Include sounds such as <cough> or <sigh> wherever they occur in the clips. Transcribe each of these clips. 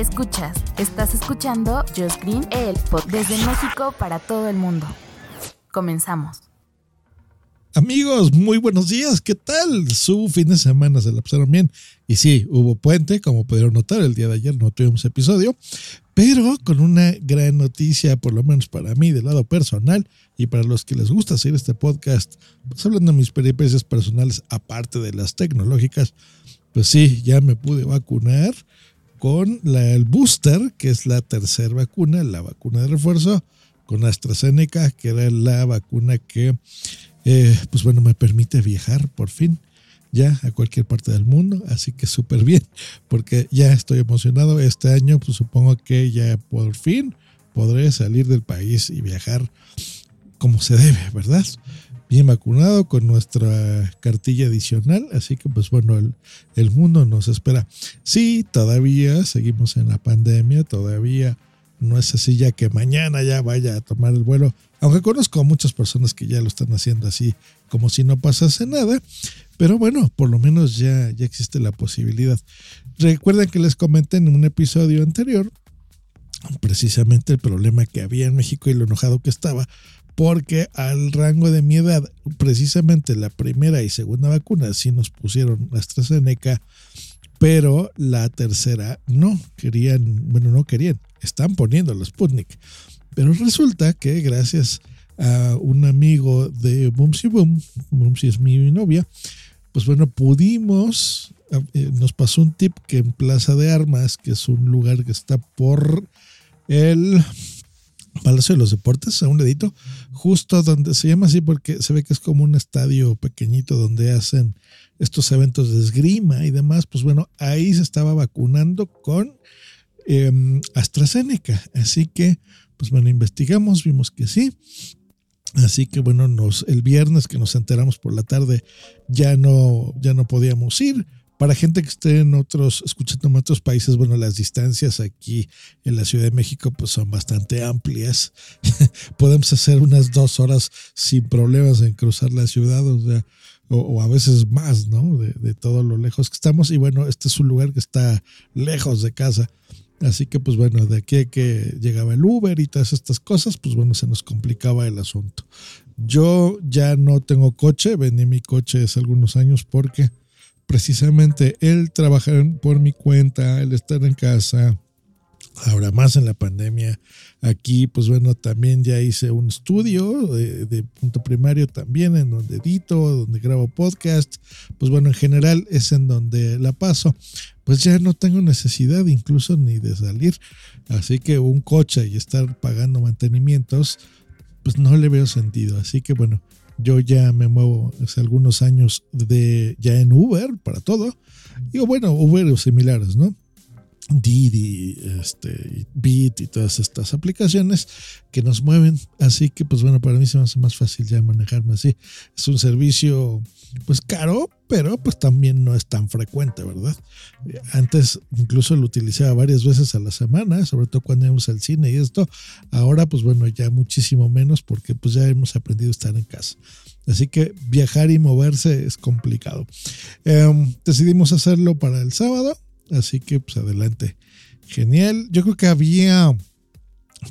Escuchas, estás escuchando Just Green, el pod desde México para todo el mundo. Comenzamos. Amigos, muy buenos días. ¿Qué tal? Su fin de semana se la pasaron bien. Y sí, hubo puente, como pudieron notar, el día de ayer no tuvimos episodio, pero con una gran noticia, por lo menos para mí, del lado personal y para los que les gusta hacer este podcast, pues hablando de mis peripecias personales, aparte de las tecnológicas, pues sí, ya me pude vacunar con la, el booster, que es la tercera vacuna, la vacuna de refuerzo, con AstraZeneca, que era la vacuna que eh, pues bueno, me permite viajar por fin ya a cualquier parte del mundo, así que súper bien, porque ya estoy emocionado. Este año, pues supongo que ya por fin podré salir del país y viajar como se debe, ¿verdad? Bien vacunado con nuestra cartilla adicional, así que pues bueno, el, el mundo nos espera. Sí, todavía seguimos en la pandemia, todavía no es así ya que mañana ya vaya a tomar el vuelo, aunque conozco a muchas personas que ya lo están haciendo así como si no pasase nada, pero bueno, por lo menos ya, ya existe la posibilidad. Recuerden que les comenté en un episodio anterior precisamente el problema que había en México y lo enojado que estaba, porque al rango de mi edad, precisamente la primera y segunda vacuna sí nos pusieron AstraZeneca, pero la tercera no querían, bueno, no querían, están poniendo los Sputnik. Pero resulta que gracias a un amigo de Bumsy Boom, Bumsy es mi novia, pues bueno, pudimos, eh, nos pasó un tip que en Plaza de Armas, que es un lugar que está por el Palacio de los Deportes, a un ladito, justo donde se llama así porque se ve que es como un estadio pequeñito donde hacen estos eventos de esgrima y demás, pues bueno, ahí se estaba vacunando con eh, AstraZeneca. Así que, pues bueno, investigamos, vimos que sí. Así que bueno, nos, el viernes que nos enteramos por la tarde ya no, ya no podíamos ir. Para gente que esté en otros, escuchando en otros países, bueno, las distancias aquí en la Ciudad de México pues son bastante amplias. <laughs> Podemos hacer unas dos horas sin problemas en cruzar la ciudad, o sea, o, a veces más, ¿no? De, de, todo lo lejos que estamos. Y bueno, este es un lugar que está lejos de casa. Así que, pues bueno, de aquí que llegaba el Uber y todas estas cosas, pues bueno, se nos complicaba el asunto. Yo ya no tengo coche, vendí mi coche hace algunos años porque precisamente el trabajar por mi cuenta, el estar en casa, ahora más en la pandemia, aquí pues bueno, también ya hice un estudio de, de, punto primario también, en donde edito, donde grabo podcast, pues bueno, en general es en donde la paso, pues ya no tengo necesidad incluso ni de salir, así que un coche y estar pagando mantenimientos, pues no le veo sentido, así que bueno, yo ya me muevo hace algunos años de ya en Uber para todo, digo bueno, Uber o similares, ¿no? Didi, este, Bit y todas estas aplicaciones que nos mueven. Así que, pues bueno, para mí se me hace más fácil ya manejarme así. Es un servicio, pues caro, pero pues también no es tan frecuente, ¿verdad? Antes incluso lo utilizaba varias veces a la semana, sobre todo cuando íbamos al cine y esto. Ahora, pues bueno, ya muchísimo menos porque pues ya hemos aprendido a estar en casa. Así que viajar y moverse es complicado. Eh, decidimos hacerlo para el sábado Así que pues adelante. Genial. Yo creo que había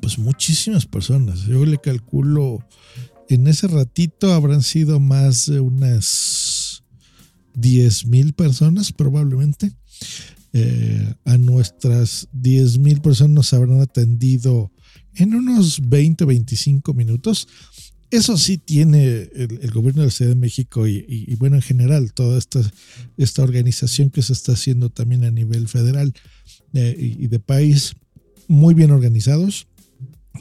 pues muchísimas personas. Yo le calculo en ese ratito habrán sido más de unas 10 mil personas probablemente. Eh, a nuestras 10 mil personas nos habrán atendido en unos 20, 25 minutos. Eso sí tiene el, gobierno de la Ciudad de México y, bueno, en general, toda esta, esta organización que se está haciendo también a nivel federal eh, y, de país, muy bien organizados,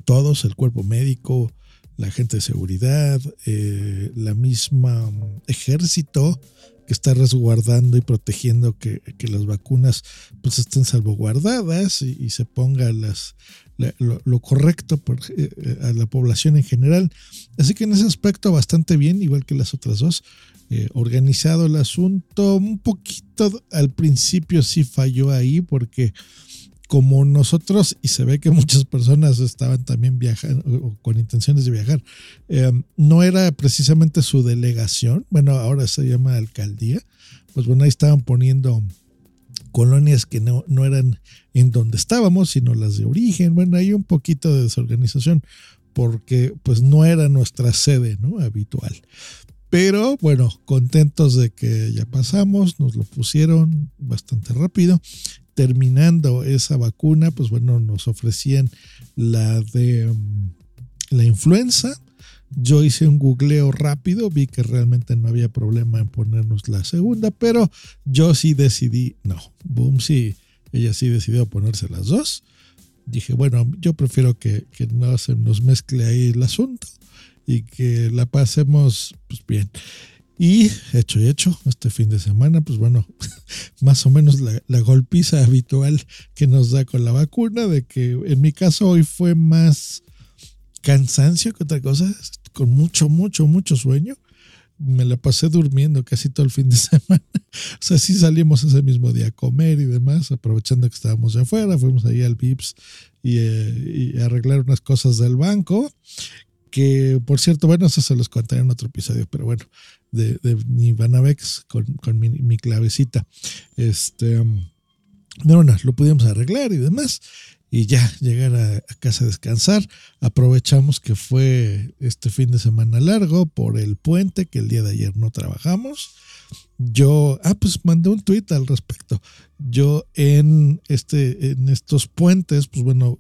todos, el cuerpo médico, la gente de seguridad, eh, la misma ejército, que está resguardando y protegiendo que, que las vacunas pues estén salvaguardadas y, se ponga las, la, lo, correcto por, eh, a la población en general. Así que en ese aspecto bastante bien, igual que las otras dos. Eh, organizado el asunto, un poquito al principio sí falló ahí porque como nosotros, y se ve que muchas personas estaban también viajando o con intenciones de viajar, eh, no era precisamente su delegación, bueno, ahora se llama alcaldía, pues bueno, ahí estaban poniendo colonias que no, no eran en donde estábamos, sino las de origen, bueno, hay un poquito de desorganización porque pues no era nuestra sede ¿no? habitual. Pero bueno, contentos de que ya pasamos, nos lo pusieron bastante rápido terminando esa vacuna, pues bueno, nos ofrecían la de um, la influenza. Yo hice un googleo rápido, vi que realmente no había problema en ponernos la segunda, pero yo sí decidí, no, boom, sí, ella sí decidió ponerse las dos. Dije, bueno, yo prefiero que, que no se nos mezcle ahí el asunto y que la pasemos pues bien. Y hecho y hecho, este fin de semana, pues bueno, <laughs> más o menos la, la, golpiza habitual que nos da con la vacuna, de que en mi caso hoy fue más cansancio que otra cosa, con mucho, mucho, mucho sueño. Me la pasé durmiendo casi todo el fin de <laughs> semana. O sea, sí salimos ese mismo día a comer y demás, aprovechando que estábamos afuera, fuimos ahí al VIPS y, eh, y arreglar unas cosas del banco que por cierto, bueno, eso se los contaré en otro episodio, pero bueno, de, de con, con mi, mi, clavecita. Este, bueno, lo pudimos arreglar y demás. Y ya llegar a, a, casa a descansar. Aprovechamos que fue este fin de semana largo por el puente, que el día de ayer no trabajamos. Yo, ah, pues mandé un tweet al respecto. Yo en este, en estos puentes, pues bueno,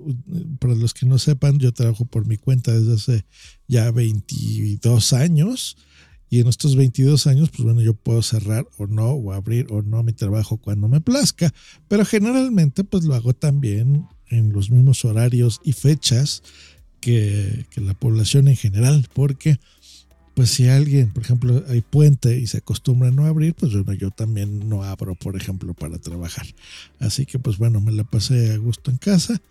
para los que no sepan, yo trabajo por mi cuenta desde hace ya 22 años. Y en estos 22 años, pues bueno, yo puedo cerrar o no, o abrir o no mi trabajo cuando me plazca, pero generalmente pues lo hago también en los mismos horarios y fechas que, que la población en general, porque pues si alguien, por ejemplo, hay puente y se acostumbra a no abrir, pues bueno, yo también no abro, por ejemplo, para trabajar. Así que pues bueno, me la pasé a gusto en casa.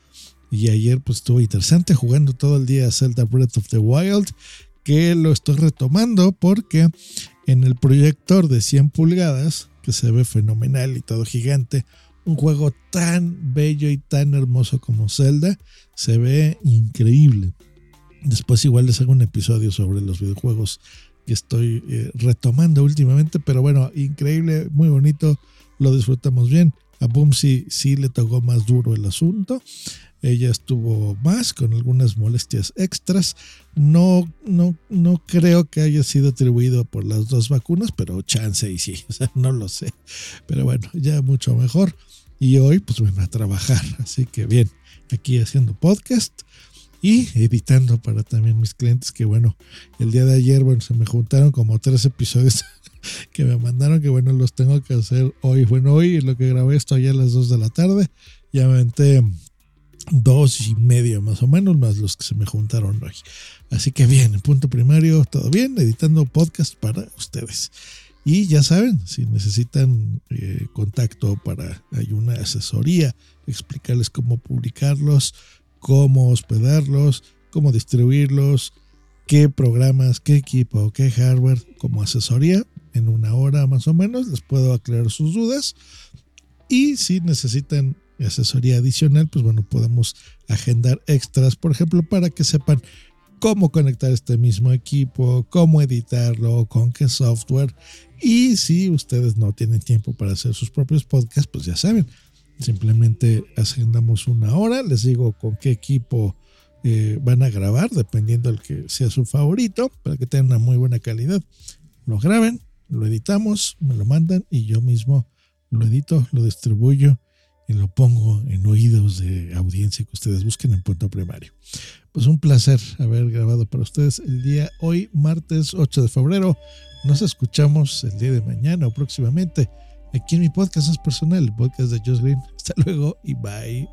Y ayer pues estuvo interesante jugando todo el día Zelda Breath of the Wild, que lo estoy retomando porque en el proyector de 100 pulgadas, que se ve fenomenal y todo gigante, un juego tan bello y tan hermoso como Zelda, se ve increíble. Después igual les hago un episodio sobre los videojuegos que estoy eh, retomando últimamente, pero bueno, increíble, muy bonito, lo disfrutamos bien. A Boom sí, le tocó más duro el asunto. Ella estuvo más con algunas molestias extras. No, no, no creo que haya sido atribuido por las dos vacunas, pero chance y sí, <laughs> o sea, no lo sé. Pero bueno, ya mucho mejor. Y hoy, pues bueno, a trabajar. <laughs> Así que bien, aquí haciendo podcast y editando para también mis clientes que bueno, el día de ayer, bueno, se me juntaron como tres episodios <laughs> que me mandaron que bueno, los tengo que hacer hoy. Bueno, hoy lo que grabé esto allá a las 2 de la tarde, ya me aventé dos y medio más o menos, más los que se me juntaron hoy. Así que bien, punto primario, todo bien, editando podcast para ustedes. Y ya saben, si necesitan eh, contacto para, hay una asesoría, explicarles cómo publicarlos, cómo hospedarlos, cómo distribuirlos, qué programas, qué equipo, qué hardware, como asesoría, en una hora más o menos, les puedo aclarar sus dudas. Y si necesitan asesoría adicional, pues bueno, podemos agendar extras, por ejemplo, para que sepan cómo conectar este mismo equipo, cómo editarlo, con qué software. Y si ustedes no tienen tiempo para hacer sus propios podcasts, pues ya saben, simplemente agendamos una hora, les digo con qué equipo eh, van a grabar, dependiendo del que sea su favorito, para que tengan una muy buena calidad. Lo graben, lo editamos, me lo mandan y yo mismo lo edito, lo distribuyo y lo pongo en oídos de audiencia que ustedes busquen en punto primario. Pues un placer haber grabado para ustedes el día hoy, martes 8 de febrero. Nos escuchamos el día de mañana o próximamente aquí en mi podcast es personal, el podcast de Josh Green. Hasta luego y bye.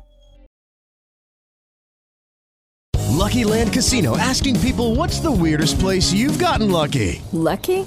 Lucky Land Casino asking people what's the weirdest place you've gotten lucky? Lucky?